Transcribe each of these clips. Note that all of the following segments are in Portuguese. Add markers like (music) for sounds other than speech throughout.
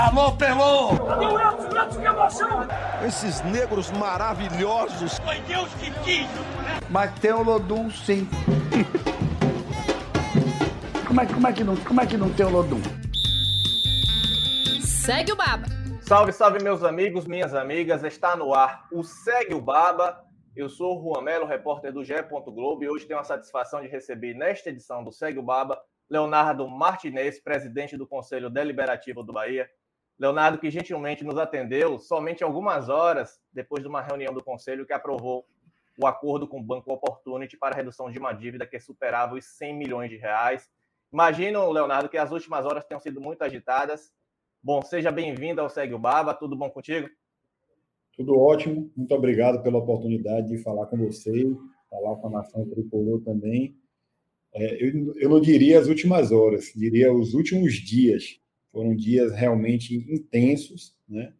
Alô, Pelô! Cadê o Edson? Edson, que emoção! Esses negros maravilhosos. Foi Deus que quis, né? Mas tem o Lodum, sim. como, é, como, é que não, como é que não tem o Lodum? Segue o Baba. Salve, salve, meus amigos, minhas amigas. Está no ar o Segue o Baba. Eu sou o Juan Melo, repórter do GE. Globo, e hoje tenho a satisfação de receber nesta edição do Segue o Baba Leonardo Martinez, presidente do Conselho Deliberativo do Bahia. Leonardo, que gentilmente nos atendeu somente algumas horas depois de uma reunião do Conselho que aprovou o acordo com o Banco Opportunity para redução de uma dívida que superava os 100 milhões de reais. Imagino, Leonardo, que as últimas horas tenham sido muito agitadas. Bom, seja bem-vindo ao Segue o Baba. Tudo bom contigo? Tudo ótimo. Muito obrigado pela oportunidade de falar com você, falar com a nação tricolor também. É, eu, eu não diria as últimas horas, diria os últimos dias. Foram dias realmente intensos, né?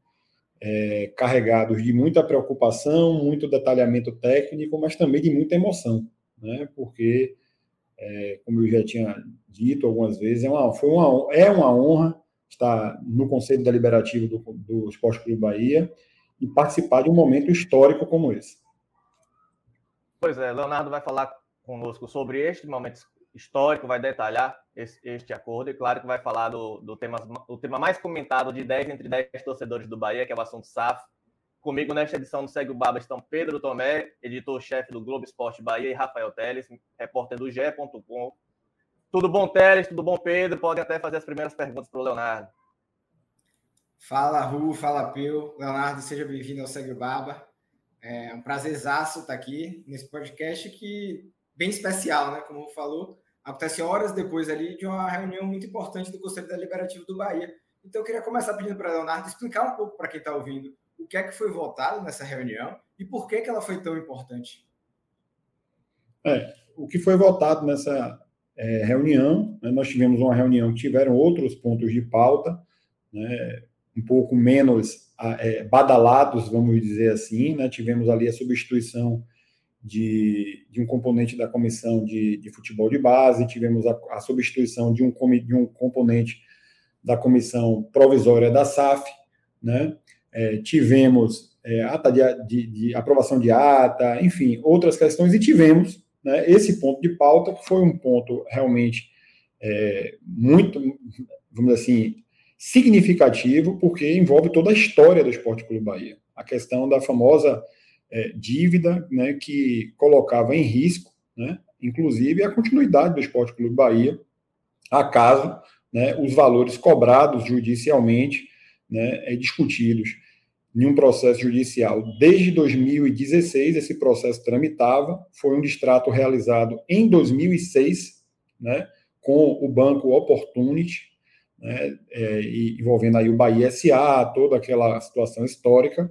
É, carregados de muita preocupação, muito detalhamento técnico, mas também de muita emoção, né? Porque, é, como eu já tinha dito algumas vezes, é uma, foi uma, é uma honra estar no Conselho Deliberativo do, do Esporte Clube Bahia e participar de um momento histórico como esse. Pois é, Leonardo vai falar conosco sobre este momento histórico, vai detalhar esse, este acordo e, claro, que vai falar do, do, tema, do tema mais comentado de 10 entre 10 torcedores do Bahia, que é o assunto SAF. Comigo nesta edição do Segue o Baba estão Pedro Tomé, editor-chefe do Globo Esporte Bahia, e Rafael Teles, repórter do GE.com. Tudo bom, Teles? Tudo bom, Pedro? Podem até fazer as primeiras perguntas para o Leonardo. Fala, Ru, fala, Peu. Leonardo, seja bem-vindo ao Segue o Baba. É um prazerzaço estar aqui nesse podcast que bem especial, né? Como falou, acontece horas depois ali de uma reunião muito importante do Conselho Deliberativo do Bahia. Então, eu queria começar pedindo para Leonardo explicar um pouco para quem está ouvindo o que é que foi votado nessa reunião e por que, que ela foi tão importante. É, o que foi votado nessa é, reunião, né, nós tivemos uma reunião que tiveram outros pontos de pauta, né, um pouco menos é, badalados, vamos dizer assim, né, tivemos ali a substituição de, de um componente da comissão de, de futebol de base, tivemos a, a substituição de um, de um componente da comissão provisória da SAF, né? É, tivemos é, ata de, de, de, aprovação de ata, enfim, outras questões, e tivemos né, esse ponto de pauta, que foi um ponto realmente é, muito, vamos dizer assim, significativo, porque envolve toda a história do Esporte Clube Bahia. A questão da famosa é, dívida né, que colocava em risco, né, inclusive, a continuidade do Esporte Clube Bahia, acaso né, os valores cobrados judicialmente né, é, discutidos em um processo judicial. Desde 2016, esse processo tramitava, foi um distrato realizado em 2006, né, com o Banco Opportunity, né, é, envolvendo aí o Bahia SA, toda aquela situação histórica,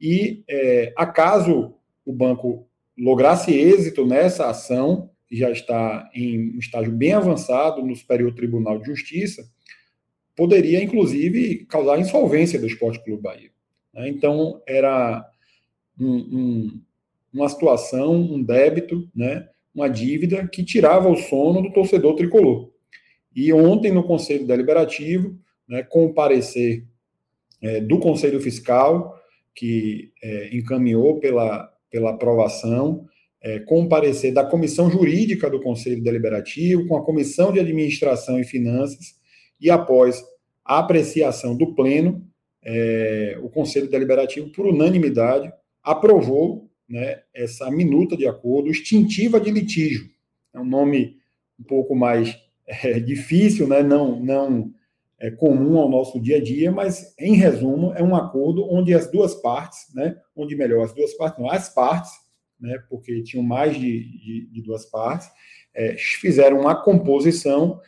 e, é, acaso o banco lograsse êxito nessa ação, que já está em um estágio bem avançado no Superior Tribunal de Justiça, poderia, inclusive, causar insolvência do Esporte Clube Bahia. Né? Então, era um, um, uma situação, um débito, né? uma dívida que tirava o sono do torcedor tricolor. E ontem, no Conselho Deliberativo, né, com o parecer é, do Conselho Fiscal, que é, encaminhou pela, pela aprovação, é, com o parecer da Comissão Jurídica do Conselho Deliberativo, com a Comissão de Administração e Finanças, e após a apreciação do Pleno, é, o Conselho Deliberativo, por unanimidade, aprovou né, essa minuta de acordo extintiva de litígio. É um nome um pouco mais é, difícil, né, não, não é, comum ao nosso dia a dia, mas, em resumo, é um acordo onde as duas partes, né, onde melhor, as duas partes, não, as partes, né, porque tinham mais de, de, de duas partes, é, fizeram uma composição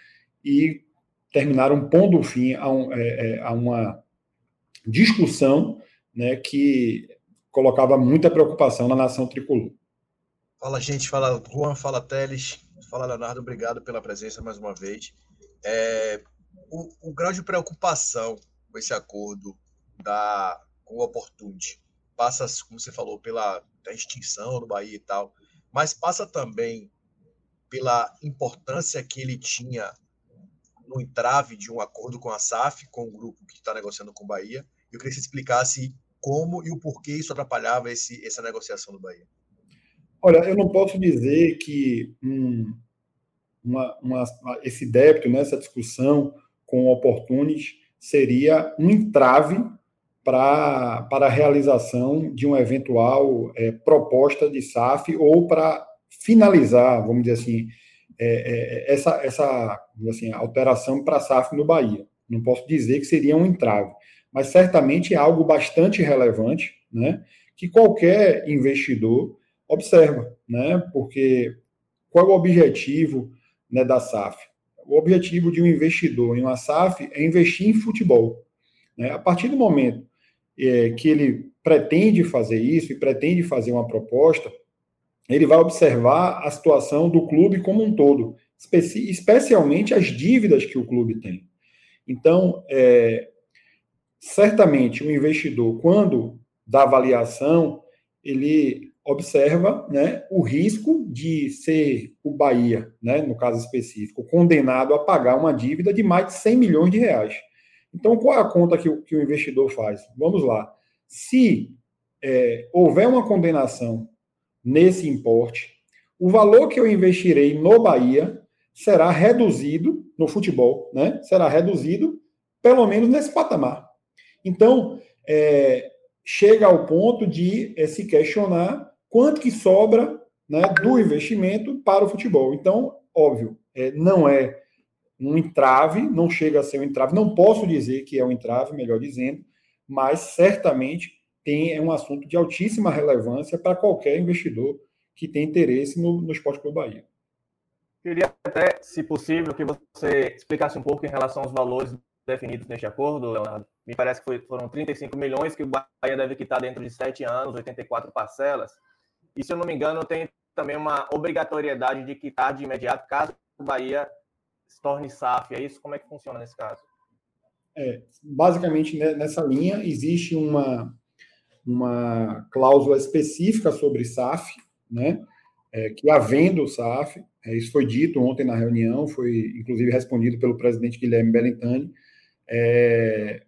e terminaram pondo fim a, um, é, é, a uma discussão né, que colocava muita preocupação na nação tricolor. Fala, gente. Fala, Juan. Fala, Teles. Fala, Leonardo. Obrigado pela presença mais uma vez. É, o, o grau de preocupação com esse acordo da, com o Opportunity passa, como você falou, pela extinção do Bahia e tal, mas passa também pela importância que ele tinha no entrave de um acordo com a SAF, com o grupo que está negociando com o Bahia. Eu queria que você explicasse como e o porquê isso atrapalhava esse, essa negociação do Bahia. Olha, eu não posso dizer que hum, uma, uma, esse débito, né, essa discussão com o Opportunity seria um entrave para, para a realização de uma eventual é, proposta de SAF ou para finalizar, vamos dizer assim, é, é, essa, essa assim, alteração para a SAF no Bahia. Não posso dizer que seria um entrave, mas certamente é algo bastante relevante, né, que qualquer investidor observa, né, porque qual é o objetivo né, da SAF? O objetivo de um investidor em uma SAF é investir em futebol. Né? A partir do momento é, que ele pretende fazer isso e pretende fazer uma proposta, ele vai observar a situação do clube como um todo, especi especialmente as dívidas que o clube tem. Então, é, certamente o investidor, quando dá avaliação, ele observa né, o risco de ser o Bahia, né, no caso específico, condenado a pagar uma dívida de mais de 100 milhões de reais. Então, qual é a conta que o, que o investidor faz? Vamos lá. Se é, houver uma condenação nesse importe, o valor que eu investirei no Bahia será reduzido no futebol, né? Será reduzido pelo menos nesse patamar. Então, é, chega ao ponto de é, se questionar quanto que sobra né, do investimento para o futebol. Então, óbvio, é, não é um entrave, não chega a ser um entrave, não posso dizer que é um entrave, melhor dizendo, mas certamente tem, é um assunto de altíssima relevância para qualquer investidor que tem interesse no, no Esporte Clube Bahia. Queria até, se possível, que você explicasse um pouco em relação aos valores definidos neste acordo, Leonardo. Me parece que foram 35 milhões que o Bahia deve quitar dentro de sete anos, 84 parcelas. E, se eu não me engano, tem também uma obrigatoriedade de quitar de imediato, caso o Bahia se torne SAF. É isso? Como é que funciona nesse caso? É, basicamente, nessa linha, existe uma, uma cláusula específica sobre SAF, né? É, que havendo SAF, é, isso foi dito ontem na reunião, foi inclusive respondido pelo presidente Guilherme Bellentani, é,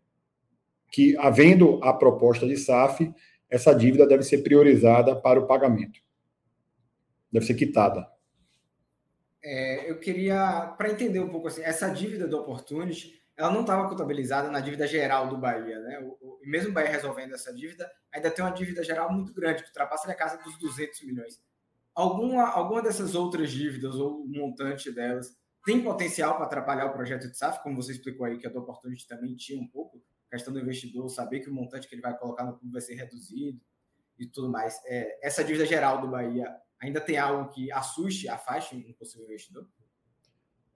que havendo a proposta de SAF, essa dívida deve ser priorizada para o pagamento. Deve ser quitada. É, eu queria, para entender um pouco assim, essa dívida do Opportunity, ela não estava contabilizada na dívida geral do Bahia, né? O, o, mesmo o Bahia resolvendo essa dívida, ainda tem uma dívida geral muito grande, que ultrapassa a casa dos 200 milhões. Alguma, alguma dessas outras dívidas, ou o montante delas, tem potencial para atrapalhar o projeto de SAF, como você explicou aí, que a do Opportunity também tinha um pouco, questão do investidor saber que o montante que ele vai colocar no clube vai ser reduzido e tudo mais. É, essa dívida geral do Bahia ainda tem algo que assuste, afaste um possível investidor?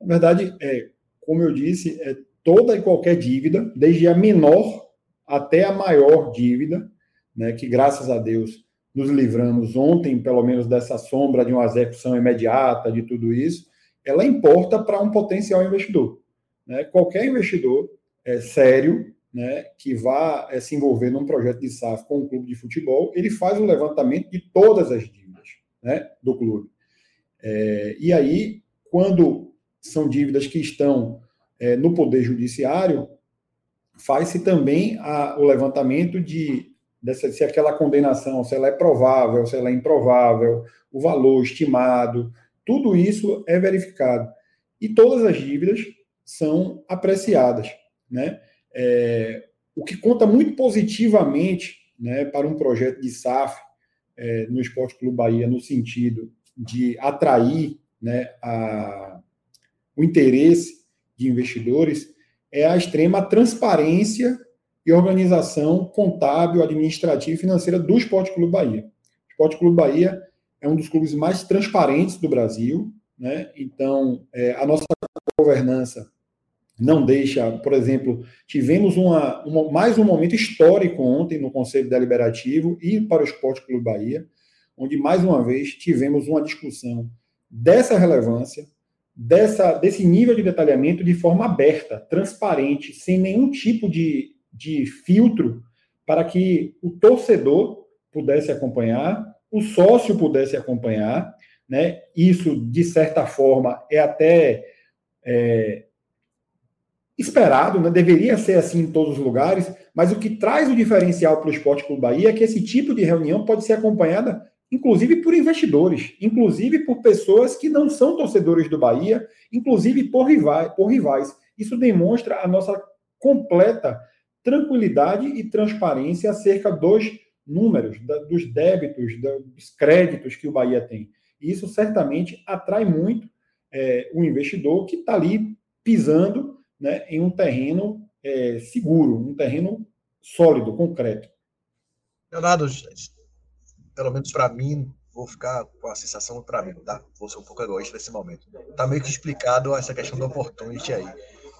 Na verdade, é, como eu disse, é toda e qualquer dívida, desde a menor até a maior dívida, né, que graças a Deus nos livramos ontem, pelo menos dessa sombra de uma execução imediata de tudo isso, ela importa para um potencial investidor. Né? Qualquer investidor é, sério né, que vá é, se envolver num projeto de SAF com um clube de futebol, ele faz o levantamento de todas as dívidas né, do clube. É, e aí, quando são dívidas que estão é, no Poder Judiciário, faz-se também a, o levantamento de dessa, se aquela condenação, se ela é provável, se ela é improvável, o valor estimado, tudo isso é verificado. E todas as dívidas são apreciadas, né? É, o que conta muito positivamente né, para um projeto de SAF é, no Esporte Clube Bahia, no sentido de atrair né, a, o interesse de investidores, é a extrema transparência e organização contábil, administrativa e financeira do Esporte Clube Bahia. O Esporte Clube Bahia é um dos clubes mais transparentes do Brasil, né? então é, a nossa governança não deixa, por exemplo, tivemos uma, uma, mais um momento histórico ontem no Conselho Deliberativo e para o Esporte Clube Bahia, onde mais uma vez tivemos uma discussão dessa relevância, dessa, desse nível de detalhamento de forma aberta, transparente, sem nenhum tipo de, de filtro, para que o torcedor pudesse acompanhar, o sócio pudesse acompanhar, né? Isso, de certa forma, é até. É, esperado, né? deveria ser assim em todos os lugares, mas o que traz o diferencial para o Esporte Clube Bahia é que esse tipo de reunião pode ser acompanhada, inclusive por investidores, inclusive por pessoas que não são torcedores do Bahia, inclusive por rivais. Por rivais. Isso demonstra a nossa completa tranquilidade e transparência acerca dos números, da, dos débitos, dos créditos que o Bahia tem. E isso certamente atrai muito é, o investidor que está ali pisando né, em um terreno é, seguro, um terreno sólido, concreto. Leonardo, pelo menos para mim, vou ficar com a sensação para mim, tá? Vou ser um pouco egoísta nesse momento. Tá meio que explicado essa questão do opportunity aí.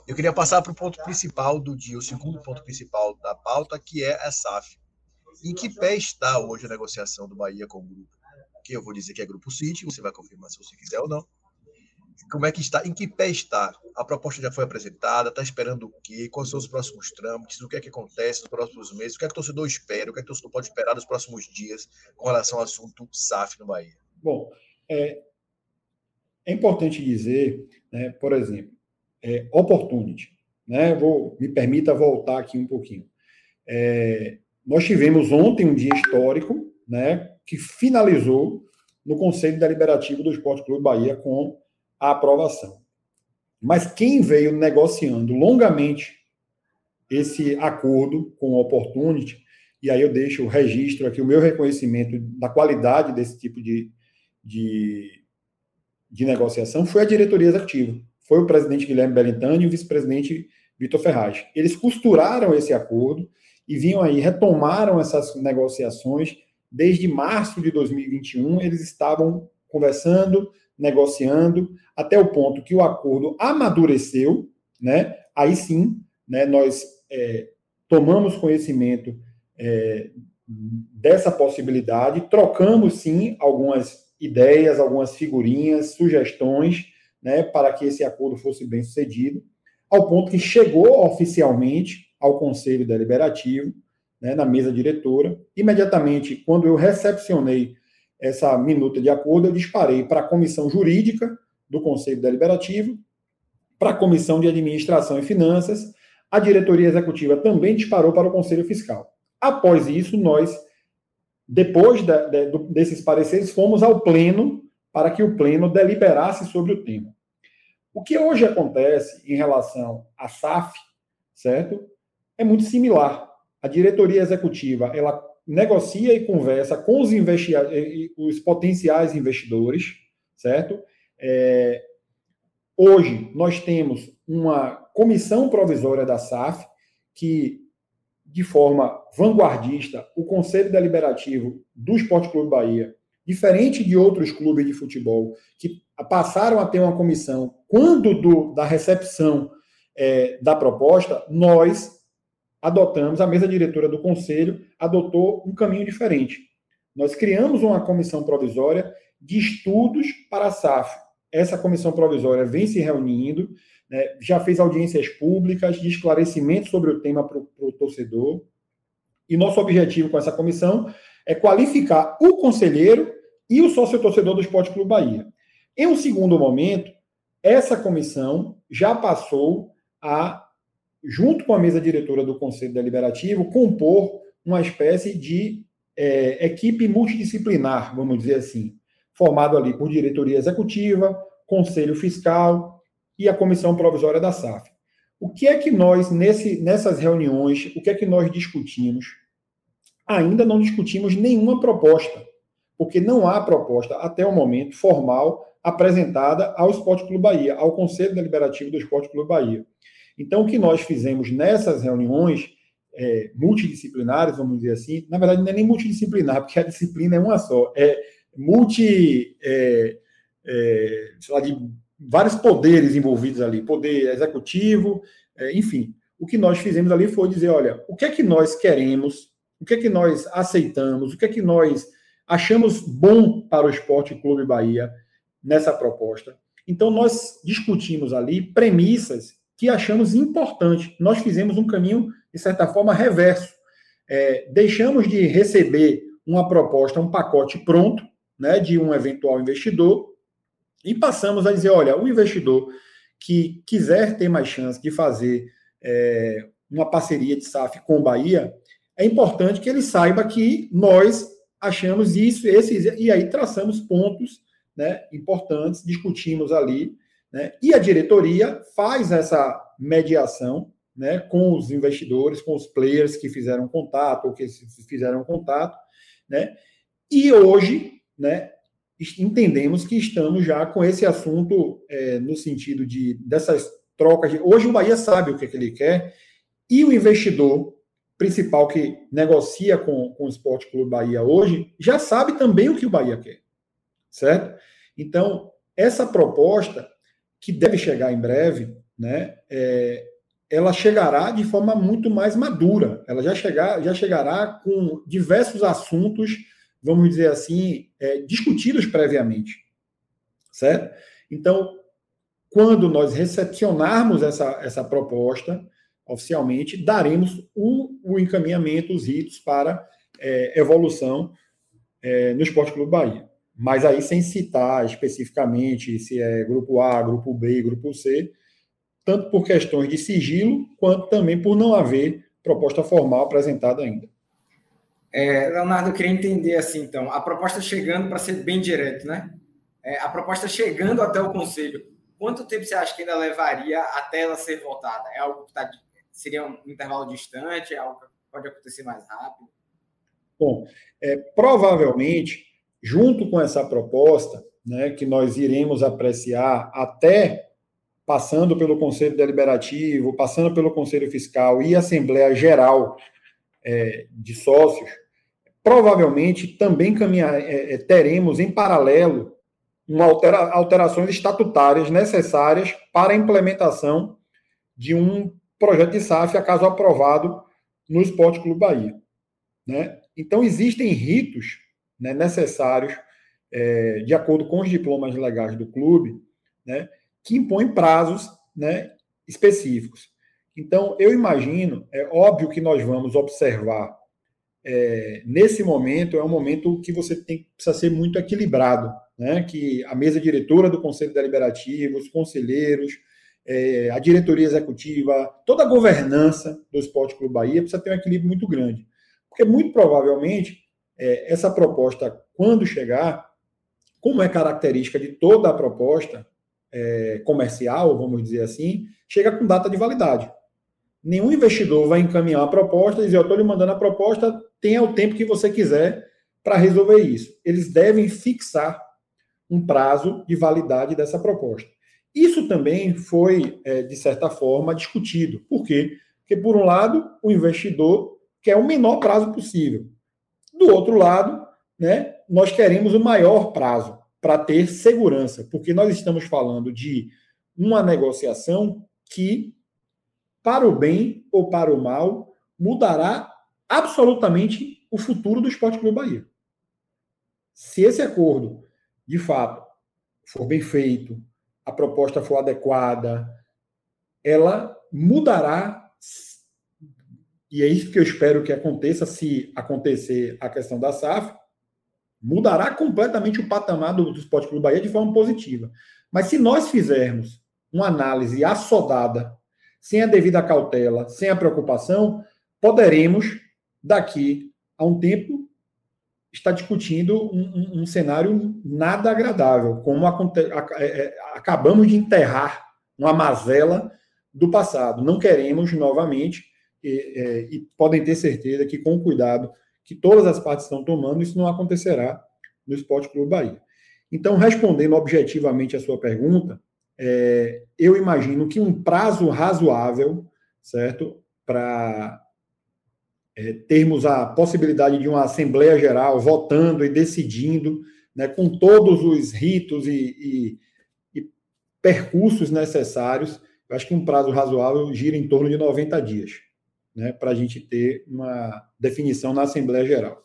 Eu queria passar para o ponto principal do dia, o segundo ponto principal da pauta, que é a SAF. Em que pé está hoje a negociação do Bahia com o grupo? Que eu vou dizer que é Grupo City, você vai confirmar se você quiser ou não como é que está, em que pé está? A proposta já foi apresentada, está esperando o quê? Quais são os próximos trâmites? O que é que acontece nos próximos meses? O que é que o torcedor espera? O que é que o torcedor pode esperar nos próximos dias com relação ao assunto SAF no Bahia? Bom, é, é importante dizer, né, por exemplo, é, opportunity. Né, vou, me permita voltar aqui um pouquinho. É, nós tivemos ontem um dia histórico né, que finalizou no Conselho Deliberativo do Esporte Clube Bahia com a aprovação. Mas quem veio negociando longamente esse acordo com o Opportunity, e aí eu deixo o registro aqui, o meu reconhecimento da qualidade desse tipo de, de, de negociação, foi a diretoria executiva. Foi o presidente Guilherme Belintani e o vice-presidente Vitor Ferraz. Eles costuraram esse acordo e vinham aí, retomaram essas negociações. Desde março de 2021, eles estavam conversando, negociando, até o ponto que o acordo amadureceu, né? Aí sim, né, nós é, tomamos conhecimento é, dessa possibilidade, trocamos sim algumas ideias, algumas figurinhas, sugestões, né, para que esse acordo fosse bem sucedido, ao ponto que chegou oficialmente ao Conselho Deliberativo, né, na mesa diretora. Imediatamente, quando eu recepcionei essa minuta de acordo, eu disparei para a comissão jurídica do Conselho Deliberativo, para a comissão de administração e finanças, a diretoria executiva também disparou para o Conselho Fiscal. Após isso, nós, depois de, desses pareceres, fomos ao Pleno para que o Pleno deliberasse sobre o tema. O que hoje acontece em relação à SAF, certo? É muito similar. A diretoria executiva, ela negocia e conversa com os, os potenciais investidores, certo? É, hoje, nós temos uma comissão provisória da SAF que, de forma vanguardista, o Conselho Deliberativo do Esporte Clube Bahia, diferente de outros clubes de futebol que passaram a ter uma comissão quando do, da recepção é, da proposta, nós adotamos, a mesa diretora do conselho adotou um caminho diferente. Nós criamos uma comissão provisória de estudos para a SAF. Essa comissão provisória vem se reunindo, né, já fez audiências públicas de esclarecimento sobre o tema para o torcedor. E nosso objetivo com essa comissão é qualificar o conselheiro e o sócio-torcedor do Esporte Clube Bahia. Em um segundo momento, essa comissão já passou a junto com a mesa diretora do Conselho Deliberativo, compor uma espécie de é, equipe multidisciplinar, vamos dizer assim, formado ali por diretoria executiva, conselho fiscal e a comissão provisória da SAF. O que é que nós, nesse, nessas reuniões, o que é que nós discutimos? Ainda não discutimos nenhuma proposta, porque não há proposta, até o momento, formal, apresentada ao Esporte Clube Bahia, ao Conselho Deliberativo do Esporte Clube Bahia. Então, o que nós fizemos nessas reuniões é, multidisciplinares, vamos dizer assim, na verdade não é nem multidisciplinar, porque a disciplina é uma só, é multi, é, é, sei lá, de vários poderes envolvidos ali, poder executivo, é, enfim. O que nós fizemos ali foi dizer, olha, o que é que nós queremos, o que é que nós aceitamos, o que é que nós achamos bom para o Esporte Clube Bahia nessa proposta. Então, nós discutimos ali premissas que achamos importante. Nós fizemos um caminho, de certa forma, reverso. É, deixamos de receber uma proposta, um pacote pronto, né, de um eventual investidor, e passamos a dizer: olha, o investidor que quiser ter mais chance de fazer é, uma parceria de SAF com Bahia, é importante que ele saiba que nós achamos isso, esses, e aí traçamos pontos né, importantes, discutimos ali, né, e a diretoria faz essa mediação né, com os investidores, com os players que fizeram contato ou que fizeram contato, né, e hoje, né, entendemos que estamos já com esse assunto é, no sentido de dessas trocas. De, hoje o Bahia sabe o que, é que ele quer e o investidor principal que negocia com, com o Esporte Clube Bahia hoje já sabe também o que o Bahia quer, certo? Então, essa proposta, que deve chegar em breve, né, é, ela chegará de forma muito mais madura. Ela já, chegar, já chegará com diversos assuntos, vamos dizer assim, é, discutidos previamente, certo? Então, quando nós recepcionarmos essa, essa proposta, oficialmente, daremos o, o encaminhamento, os ritos para é, evolução é, no Esporte Clube Bahia. Mas aí sem citar especificamente se é grupo A, grupo B, grupo C, tanto por questões de sigilo, quanto também por não haver proposta formal apresentada ainda. É, Leonardo, eu queria entender assim, então, a proposta chegando, para ser bem direto, né? É, a proposta chegando até o Conselho, quanto tempo você acha que ainda levaria até ela ser votada? É algo que está seria um intervalo distante? É algo que pode acontecer mais rápido? Bom, é, provavelmente, junto com essa proposta, né, que nós iremos apreciar até passando pelo Conselho Deliberativo, passando pelo Conselho Fiscal e Assembleia Geral é, de Sócios, provavelmente também caminhar, é, é teremos em paralelo altera, alterações estatutárias necessárias para a implementação de um projeto de SAF, a caso aprovado no Esporte Clube Bahia. Né? Então, existem ritos né, necessários, é, de acordo com os diplomas legais do clube, né, que impõem prazos né, específicos. Então, eu imagino, é óbvio que nós vamos observar, é, nesse momento, é um momento que você tem, precisa ser muito equilibrado, né, que a mesa diretora do Conselho Deliberativo, os conselheiros, é, a diretoria executiva, toda a governança do Esporte Clube Bahia precisa ter um equilíbrio muito grande. Porque muito provavelmente é, essa proposta, quando chegar, como é característica de toda a proposta é, comercial, vamos dizer assim, chega com data de validade. Nenhum investidor vai encaminhar a proposta e dizer, eu estou lhe mandando a proposta, tenha o tempo que você quiser para resolver isso. Eles devem fixar um prazo de validade dessa proposta. Isso também foi, é, de certa forma, discutido. Por quê? Porque, por um lado, o investidor quer o menor prazo possível. Do outro lado, né, nós queremos o maior prazo para ter segurança, porque nós estamos falando de uma negociação que, para o bem ou para o mal, mudará absolutamente o futuro do Esporte Clube Bahia. Se esse acordo, de fato, for bem feito, a proposta for adequada, ela mudará, e é isso que eu espero que aconteça, se acontecer a questão da SAF, mudará completamente o patamar do, do Esporte Clube Bahia de forma positiva. Mas se nós fizermos uma análise assodada, sem a devida cautela, sem a preocupação, poderemos, daqui a um tempo, está discutindo um, um, um cenário nada agradável, como a, a, é, é, acabamos de enterrar uma mazela do passado. Não queremos novamente, e, é, e, podem ter certeza que, com o cuidado que todas as partes estão tomando, isso não acontecerá no Esporte Clube Bahia. Então, respondendo objetivamente a sua pergunta, é, eu imagino que um prazo razoável, certo, para é, termos a possibilidade de uma Assembleia Geral votando e decidindo, né, com todos os ritos e, e, e percursos necessários, eu acho que um prazo razoável gira em torno de 90 dias, né, para a gente ter uma definição na Assembleia Geral.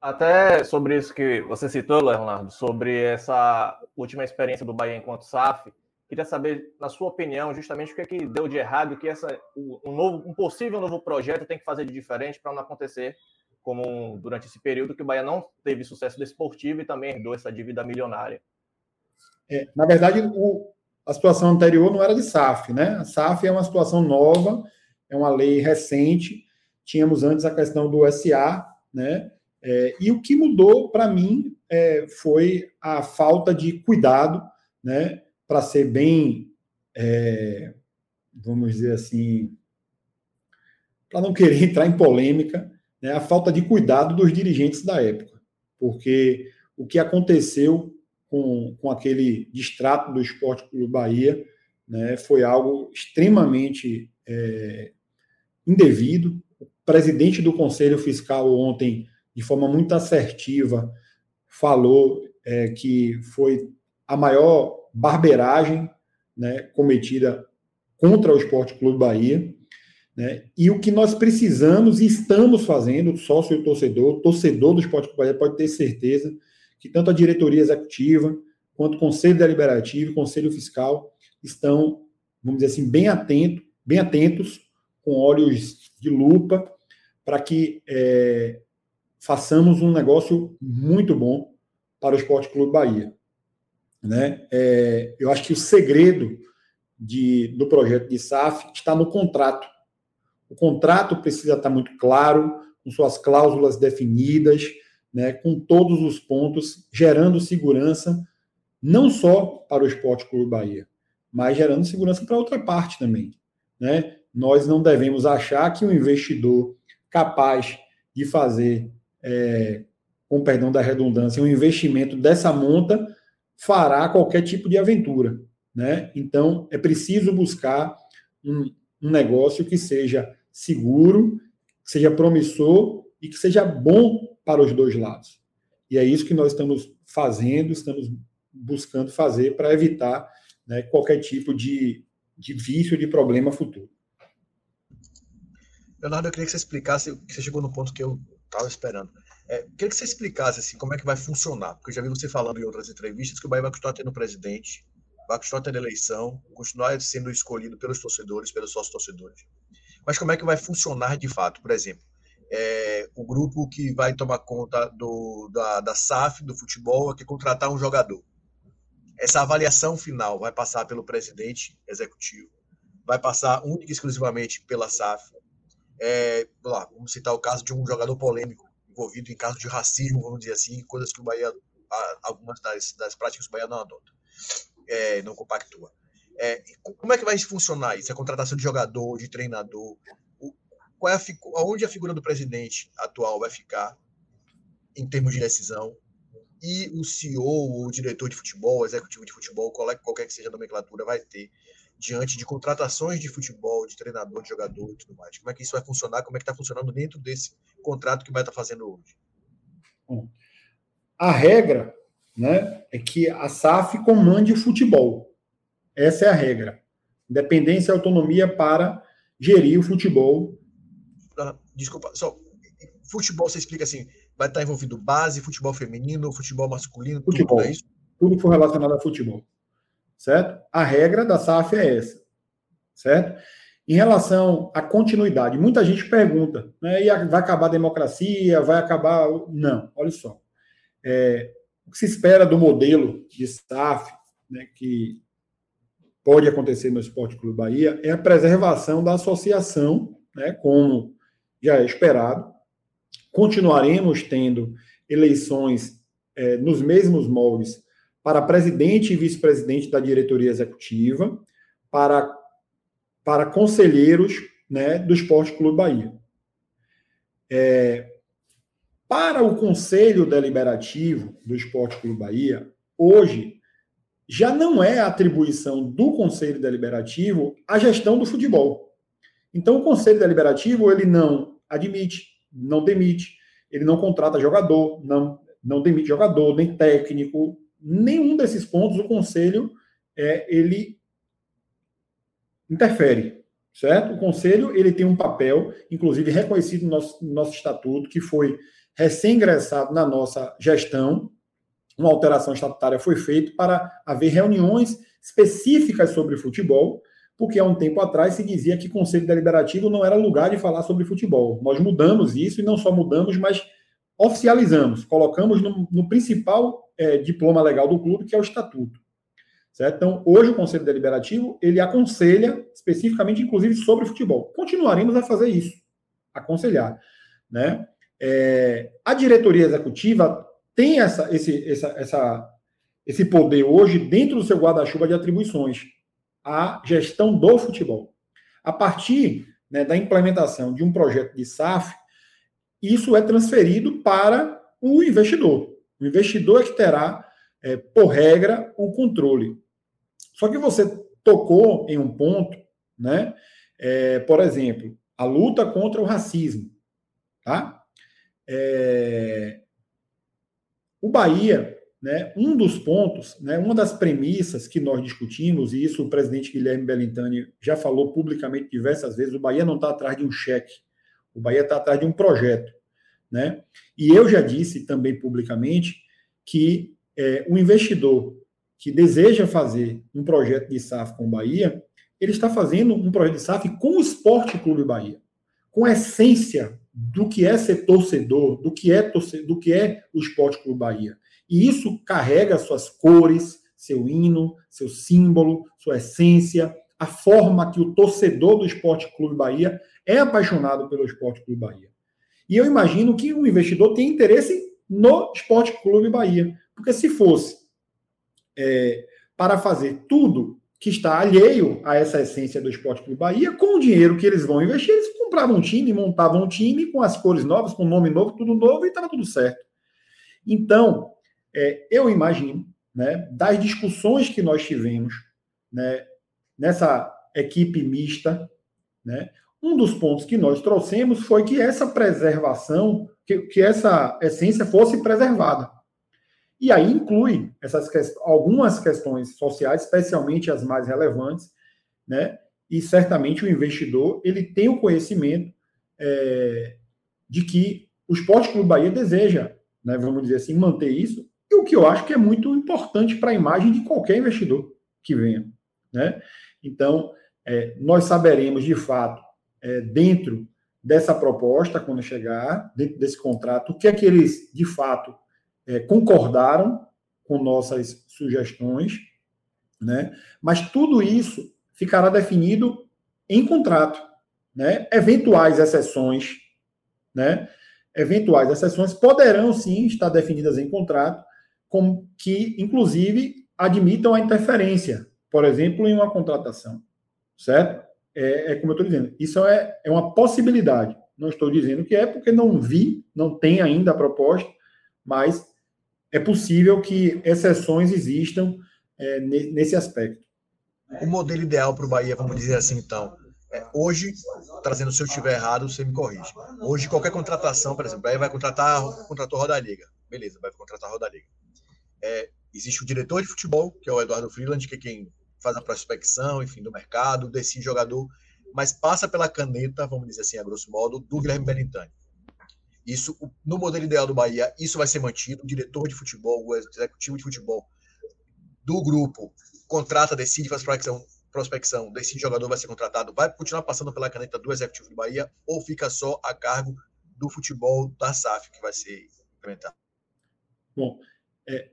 Até sobre isso que você citou, Leonardo, sobre essa última experiência do Bahia enquanto SAF, Queria saber, na sua opinião, justamente o que, é que deu de errado, que essa, um, novo, um possível novo projeto tem que fazer de diferente para não acontecer como durante esse período que o Bahia não teve sucesso desportivo e também herdou essa dívida milionária. É, na verdade, o, a situação anterior não era de SAF, né? A SAF é uma situação nova, é uma lei recente. Tínhamos antes a questão do SA, né? É, e o que mudou para mim é, foi a falta de cuidado, né? Para ser bem, é, vamos dizer assim, para não querer entrar em polêmica, né? A falta de cuidado dos dirigentes da época, porque o que aconteceu com, com aquele distrato do Esporte Clube Bahia né, foi algo extremamente é, indevido. O presidente do Conselho Fiscal ontem, de forma muito assertiva, falou é, que foi a maior barberagem né, cometida contra o Esporte Clube Bahia. Né? E o que nós precisamos e estamos fazendo, sócio e torcedor, torcedor do Esporte Clube Bahia pode ter certeza que tanto a diretoria executiva quanto o Conselho Deliberativo e Conselho Fiscal estão, vamos dizer assim, bem, atento, bem atentos, com olhos de lupa, para que é, façamos um negócio muito bom para o Esporte Clube Bahia. Né? É, eu acho que o segredo de, do projeto de SAF está no contrato. O contrato precisa estar muito claro, com suas cláusulas definidas, né, com todos os pontos, gerando segurança não só para o Esporte Clube Bahia, mas gerando segurança para outra parte também. Né? Nós não devemos achar que um investidor capaz de fazer, é, com perdão da redundância, um investimento dessa monta fará qualquer tipo de aventura. Né? Então, é preciso buscar um, um negócio que seja seguro, que seja promissor e que seja bom para os dois lados. E é isso que nós estamos fazendo, estamos buscando fazer para evitar né, qualquer tipo de, de vício, de problema futuro. Leonardo, eu queria que você explicasse, que você chegou no ponto que eu estava esperando. É, queria que você explicasse assim, como é que vai funcionar, porque eu já vi você falando em outras entrevistas que o Bahia vai continuar tendo presidente, vai continuar tendo eleição, continuar sendo escolhido pelos torcedores, pelos sócios torcedores. Mas como é que vai funcionar de fato? Por exemplo, é, o grupo que vai tomar conta do, da, da SAF, do futebol, é que contratar um jogador. Essa avaliação final vai passar pelo presidente executivo, vai passar única e exclusivamente pela SAF. É, lá, vamos citar o caso de um jogador polêmico envolvido em caso de racismo, vamos dizer assim, coisas que o Bahia, algumas das, das práticas que o Bahia não adota, é, não compactua. É, como é que vai funcionar isso? A contratação de jogador, de treinador, qual é a, onde a figura do presidente atual vai ficar em termos de decisão e o CEO, o diretor de futebol, o executivo de futebol, qualquer, qualquer que seja a nomenclatura, vai ter diante de contratações de futebol, de treinador, de jogador e tudo mais. Como é que isso vai funcionar? Como é que está funcionando dentro desse contrato que vai estar tá fazendo hoje? Bom, a regra né, é que a SAF comande o futebol. Essa é a regra. Independência e autonomia para gerir o futebol desculpa, só. Futebol, você explica assim, vai estar envolvido base, futebol feminino, futebol masculino, futebol. tudo, é isso? Tudo que for relacionado a futebol. Certo? A regra da SAF é essa. Certo? Em relação à continuidade, muita gente pergunta, né, e vai acabar a democracia, vai acabar. Não, olha só. É, o que se espera do modelo de SAF, né, que pode acontecer no Esporte Clube Bahia, é a preservação da associação, né, como já é esperado. Continuaremos tendo eleições é, nos mesmos moldes para presidente e vice-presidente da diretoria executiva, para, para conselheiros né, do Esporte Clube Bahia. É, para o Conselho Deliberativo do Esporte Clube Bahia, hoje já não é atribuição do Conselho Deliberativo a gestão do futebol. Então, o Conselho Deliberativo ele não admite, não demite, ele não contrata jogador, não, não demite jogador, nem técnico, nenhum desses pontos o conselho é, ele interfere, certo? O conselho ele tem um papel, inclusive reconhecido no nosso, no nosso estatuto, que foi recém-ingressado na nossa gestão, uma alteração estatutária foi feita para haver reuniões específicas sobre futebol, porque há um tempo atrás se dizia que Conselho Deliberativo não era lugar de falar sobre futebol. Nós mudamos isso e não só mudamos, mas oficializamos, colocamos no, no principal é, diploma legal do clube, que é o estatuto. Certo? Então, hoje o Conselho Deliberativo, ele aconselha especificamente, inclusive, sobre futebol. Continuaremos a fazer isso, aconselhar. Né? É, a diretoria executiva tem essa, esse, essa, essa, esse poder hoje dentro do seu guarda-chuva de atribuições, a gestão do futebol. A partir né, da implementação de um projeto de SAF, isso é transferido para o investidor. O investidor é que terá, é, por regra, o controle. Só que você tocou em um ponto, né? É, por exemplo, a luta contra o racismo. Tá? É, o Bahia, né, um dos pontos, né, uma das premissas que nós discutimos, e isso o presidente Guilherme Bellintani já falou publicamente diversas vezes, o Bahia não está atrás de um cheque, o Bahia está atrás de um projeto. Né? E eu já disse também publicamente que é, o investidor que deseja fazer um projeto de SAF com o Bahia, ele está fazendo um projeto de SAF com o Esporte Clube Bahia, com a essência do que é ser torcedor, do que é, torcedor, do que é o Esporte Clube Bahia. E isso carrega suas cores, seu hino, seu símbolo, sua essência, a forma que o torcedor do Esporte Clube Bahia é apaixonado pelo Esporte Clube Bahia. E eu imagino que o investidor tem interesse no Esporte Clube Bahia. Porque se fosse é, para fazer tudo que está alheio a essa essência do Esporte Clube Bahia, com o dinheiro que eles vão investir, eles compravam um time, montavam um time com as cores novas, com nome novo, tudo novo e estava tudo certo. Então, é, eu imagino, né, das discussões que nós tivemos né, nessa equipe mista, né, um dos pontos que nós trouxemos foi que essa preservação, que, que essa essência fosse preservada. E aí inclui essas algumas questões sociais, especialmente as mais relevantes, né? E certamente o investidor ele tem o conhecimento é, de que o Esporte Clube Bahia deseja, né, vamos dizer assim, manter isso, e o que eu acho que é muito importante para a imagem de qualquer investidor que venha. Né? Então, é, nós saberemos de fato, é, dentro dessa proposta, quando chegar, dentro desse contrato, o que é que eles de fato é, concordaram com nossas sugestões, né? Mas tudo isso ficará definido em contrato, né? Eventuais exceções, né? Eventuais exceções poderão sim estar definidas em contrato, como que inclusive admitam a interferência, por exemplo, em uma contratação, certo? É, é como eu estou dizendo, isso é, é uma possibilidade. Não estou dizendo que é porque não vi, não tem ainda a proposta, mas é possível que exceções existam é, nesse aspecto. O modelo ideal para o Bahia, vamos dizer assim, então, é, hoje, trazendo se eu estiver errado, você me corrige. Hoje, qualquer contratação, por exemplo, o Bahia vai contratar, contratou Roda Liga. Beleza, vai contratar Roda Liga. É, existe o diretor de futebol, que é o Eduardo Freeland, que é quem faz a prospecção, enfim, do mercado, decide jogador, mas passa pela caneta, vamos dizer assim, a grosso modo, do Guilherme Benintani. Isso, no modelo ideal do Bahia, isso vai ser mantido. O diretor de futebol, o executivo de futebol do grupo contrata, decide, faz prospecção, prospecção, decide jogador vai ser contratado, vai continuar passando pela caneta do executivo do Bahia ou fica só a cargo do futebol da SAF que vai ser implementado? Bom, é,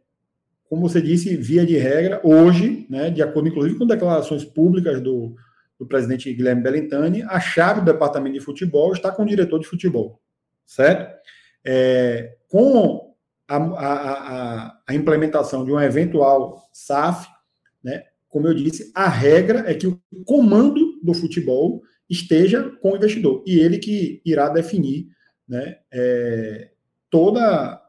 como você disse, via de regra, hoje, né, de acordo inclusive com declarações públicas do, do presidente Guilherme Bellintani, a chave do departamento de futebol está com o diretor de futebol certo? É, com a, a, a, a, implementação de um eventual SAF, né, como eu disse, a regra é que o comando do futebol esteja com o investidor e ele que irá definir né, é, toda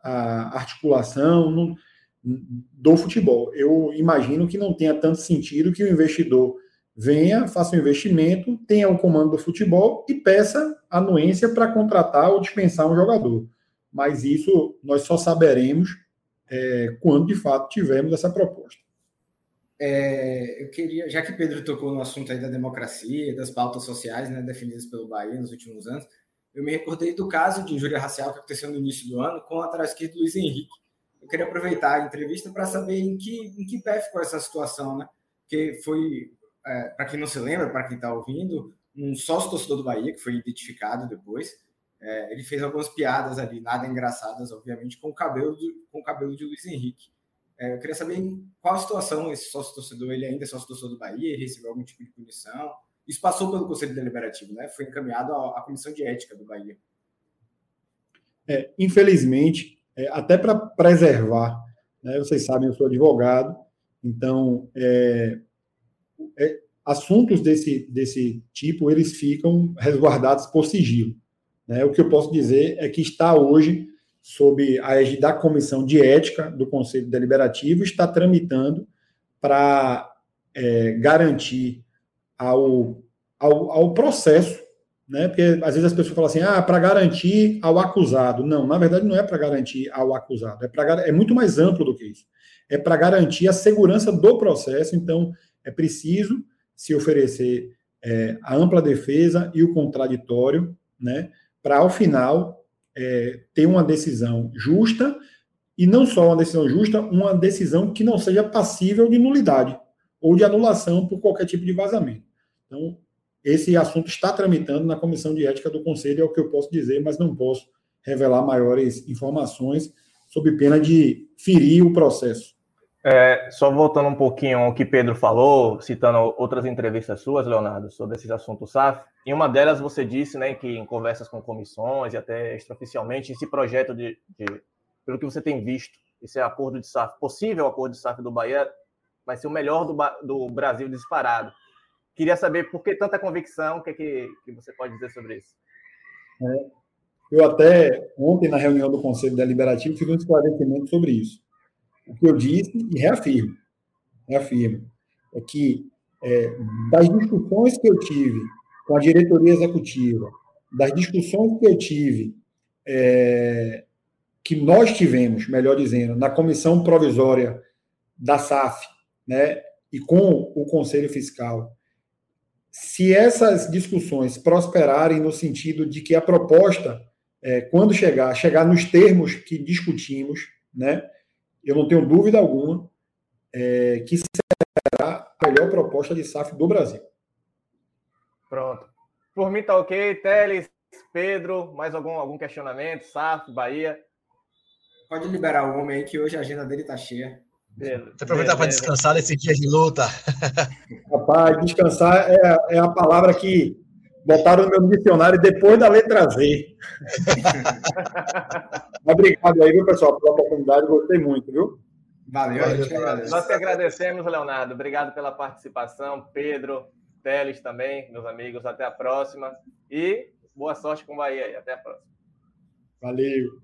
a articulação do futebol. Eu imagino que não tenha tanto sentido que o investidor venha, faça um investimento, tenha o comando do futebol e peça anuência para contratar ou dispensar um jogador. Mas isso nós só saberemos é, quando de fato tivermos essa proposta. É, eu queria, já que Pedro tocou no assunto aí da democracia, das pautas sociais né, definidas pelo Bahia nos últimos anos, eu me recordei do caso de injúria racial que aconteceu no início do ano com o atrás esquerdo Luiz Henrique. Eu queria aproveitar a entrevista para saber em que, em que pé ficou essa situação, né? Porque foi é, para quem não se lembra, para quem está ouvindo, um sócio torcedor do Bahia, que foi identificado depois, é, ele fez algumas piadas ali, nada engraçadas, obviamente, com o cabelo, do, com o cabelo de Luiz Henrique. É, eu queria saber em qual situação esse sócio-torcedor, ele ainda é sócio-torcedor do Bahia, ele recebeu algum tipo de punição. Isso passou pelo Conselho Deliberativo, né? Foi encaminhado à, à Comissão de Ética do Bahia. É, infelizmente, é, até para preservar, né, vocês sabem, eu sou advogado, então é, é, assuntos desse, desse tipo eles ficam resguardados por sigilo. Né? O que eu posso dizer é que está hoje sob a égide da Comissão de Ética do Conselho Deliberativo, está tramitando para é, garantir ao, ao, ao, processo, né? porque às vezes as pessoas falam assim, ah, para garantir ao acusado. Não, na verdade não é para garantir ao acusado, é, pra, é muito mais amplo do que isso. É para garantir a segurança do processo, então é preciso se oferecer é, a ampla defesa e o contraditório, né? para ao final é, ter uma decisão justa, e não só uma decisão justa, uma decisão que não seja passível de nulidade ou de anulação por qualquer tipo de vazamento. Então, esse assunto está tramitando na Comissão de Ética do Conselho, é o que eu posso dizer, mas não posso revelar maiores informações, sob pena de ferir o processo. É, só voltando um pouquinho ao que Pedro falou, citando outras entrevistas suas, Leonardo, sobre esses assuntos SAF, em uma delas você disse né, que em conversas com comissões e até extraoficialmente, esse projeto de, de pelo que você tem visto, esse acordo de SAF, possível acordo de SAF do Bahia, vai ser o melhor do, do Brasil disparado. Queria saber por que tanta convicção, o que, é que, que você pode dizer sobre isso? É, eu até, ontem, na reunião do Conselho Deliberativo, fiz um esclarecimento sobre isso o que eu disse e reafirmo, reafirmo, é que é, das discussões que eu tive com a diretoria executiva, das discussões que eu tive, é, que nós tivemos, melhor dizendo, na comissão provisória da SAF, né, e com o Conselho Fiscal, se essas discussões prosperarem no sentido de que a proposta, é, quando chegar, chegar nos termos que discutimos, né, eu não tenho dúvida alguma é, que será a melhor proposta de SAF do Brasil. Pronto. Por mim tá ok. Teles, Pedro, mais algum, algum questionamento? SAF, Bahia? Pode liberar o homem aí, que hoje a agenda dele tá cheia. Beleza. aproveitar para descansar nesse dia de luta. (laughs) Rapaz, descansar é, é a palavra que botaram no meu dicionário depois da letra Z. (laughs) obrigado aí, viu, pessoal, pela oportunidade. Gostei muito, viu? Valeu, Valeu Nós que agradecemos, Leonardo. Obrigado pela participação. Pedro, Teles também, meus amigos. Até a próxima. E boa sorte com o Bahia aí. Até a próxima. Valeu.